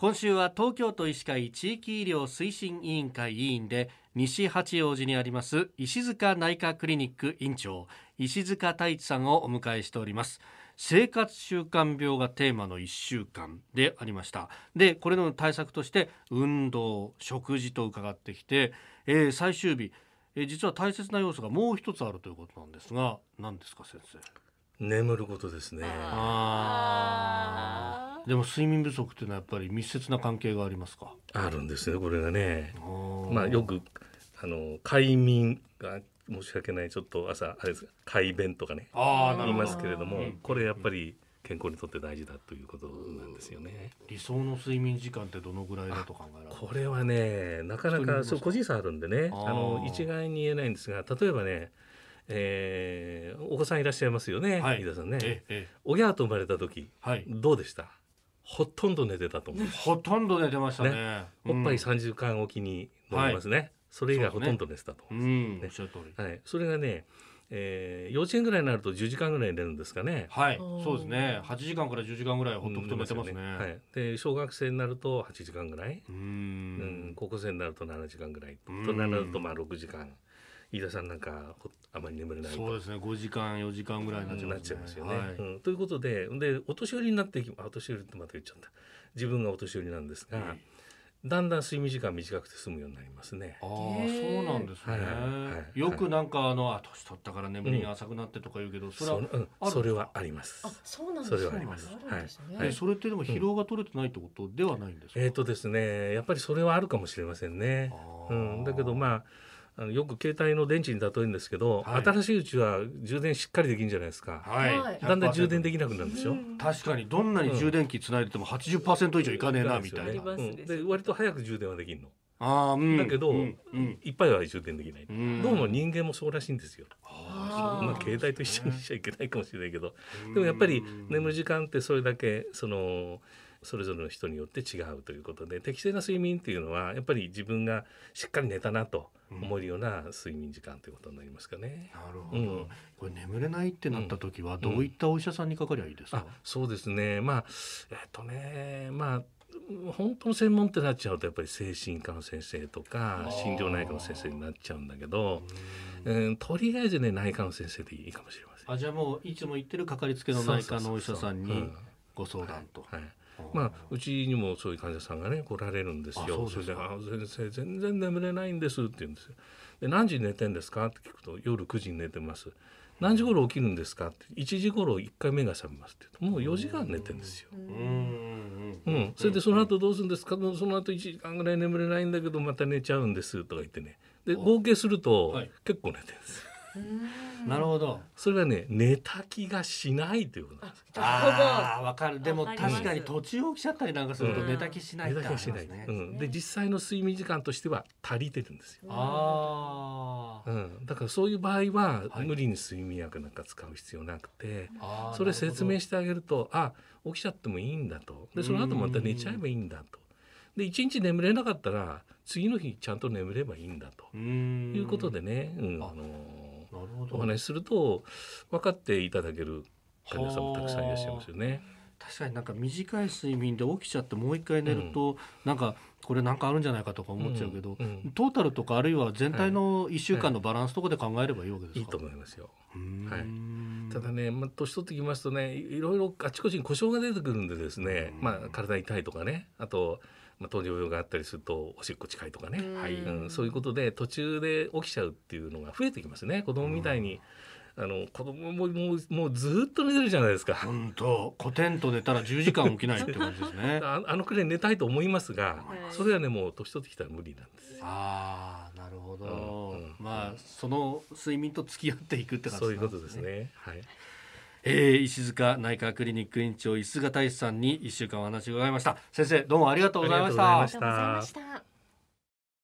今週は東京都医師会地域医療推進委員会委員で西八王子にあります石塚内科クリニック院長石塚太一さんをお迎えしております。生活習慣病がテーマの1週間でありました。でこれの対策として運動食事と伺ってきて、えー、最終日、えー、実は大切な要素がもう一つあるということなんですが何ですか先生？眠ることですね。あでも睡眠不足っていうのはやっぱり密接な関係がありますか？あるんですねこれがね。まあよくあの快眠が申し訳ないちょっと朝あれです快便とかね言いますけれどもこれやっぱり健康にとって大事だということなんですよね。理想の睡眠時間ってどのぐらいだと考えられこれはねなかなかそう個人差あるんでね。あの一概に言えないんですが例えばねえー、お子さんいらっしゃいますよね、はい、飯田さんね、ええ、親と生まれた時、はい、どうでした？ほとんど寝てたと思うほとんど寝てましたね、ねおっぱい3時間おきに飲みますね、はい、それ以外ほとんど寝てたと思うんです、ね、はい、それがねえー、幼稚園ぐらいになると10時間ぐらい寝るんですかね。はい、そうですね。8時間から10時間ぐらいほっとくと寝てますね。はい。で小学生になると8時間ぐらい。うん,、うん。高校生になると7時間ぐらい。大人になるとまあ6時間。飯田さんなんかあまり眠れないそうですね5時間4時間ぐらいになっちゃ,、ね、いますよね、はいうん。ということででお年寄りになっていきお年寄りってまた言っちゃった自分がお年寄りなんですが、だんだん睡眠時間短くて済むようになりますね。ああ、そうなんですね。はいはい、よくなんかあの、あ、年取ったから眠りが浅くなってとか言うけど、それは、うん、それはあります。あ、そうなんですそれはあります。はい。それってでも疲労が取れてないってことではないんですか？えっ、とですね、やっぱりそれはあるかもしれませんね。うん、だけど、まあ。あのよく携帯の電池に例えるんですけど、はい、新しいうちは充電しっかりできるんじゃないですか、はい、だんだん充電できなくなるんでしょ？確かにどんなに充電器つないでても80%以上いかねえな、みたいな、うん、で割と早く充電はできるの。あうん、だけど、うん。うん、いっぱいは充電できない、うん、どうも人間もそうらしいんですよ。あまあ、携帯と一緒にしちゃいけないかもしれないけど、でもやっぱり眠る時間ってそれだけそのそれぞれの人によって違うということで適正な睡眠っていうのはやっぱり自分がしっかり寝たなと思えるような睡眠時間ということになりますかね。なるほど、うん、これ眠れないってなった時はどういったお医者さんにかかりゃいいですか、うん、そうですね。まあえっとねまあ本当の専門ってなっちゃうとやっぱり精神科の先生とか心療内科の先生になっちゃうんだけど、うん、とりあえずね内科の先生でいいかもしれません。あじゃあもういつも行ってるかかりつけの内科のお医者さんにご相談と。はい、はい。まあ、うちにもそういう患者さんがね来られるんですよ。それであ先生全然眠れないんです」って言うんですよ。で何時に寝てんですかって聞くと夜9時に寝てます。何時頃起きるんですかって1時頃1回目が覚めますって言うともう4時間寝てんですよ。うん、それでその後どうするんですか？その後1時間ぐらい眠れないんだけどまた寝ちゃうんですとか言ってね。で合計すると結構寝てるんですよ。なるほど。それはね、寝た気がしないということなんです。ああ、わかる。でも確かに途中起きちゃったりなんかすると寝た気しない寝た気しない。うん。で実際の睡眠時間としては足りてるんですよ。ああ。うん。だからそういう場合は無理に睡眠薬なんか使う必要なくて、それ説明してあげると、あ、起きちゃってもいいんだと。でその後また寝ちゃえばいいんだと。で一日眠れなかったら次の日ちゃんと眠ればいいんだということでね、うん、あのお話しすると分かっていただける患者さんもたくさんいらっしゃいますよね。確かになんか短い睡眠で起きちゃってもう一回寝ると、うん、なんかこれなんかあるんじゃないかとか思っちゃうけど、うんうん、トータルとかあるいは全体の1週間のバランスとかで考えればいいわけですか、はい、いいと思いますよ。はい、ただね、まあ、年取ってきますとねいろいろあちこちに故障が出てくるんでですね、まあ、体痛いとかねあとまあ、糖尿病があったりするとおしっこ近いとかね、はいうん、そういうことで途中で起きちゃうっていうのが増えてきますね子供みたいに。あの子供ももうもうずっと寝てるじゃないですか。本当、コテンと寝たら10時間起きないって感じですね。ああのくらい寝たいと思いますが、それはねもう年取ってきたら無理なんですああ、なるほど。うんうん、まあその睡眠と付き合っていくって感じ、ね、そういうことですね。はい。えー、石塚内科クリニック院長石塚大志さんに一週間お話を伺いました。先生どうもありがとうございました。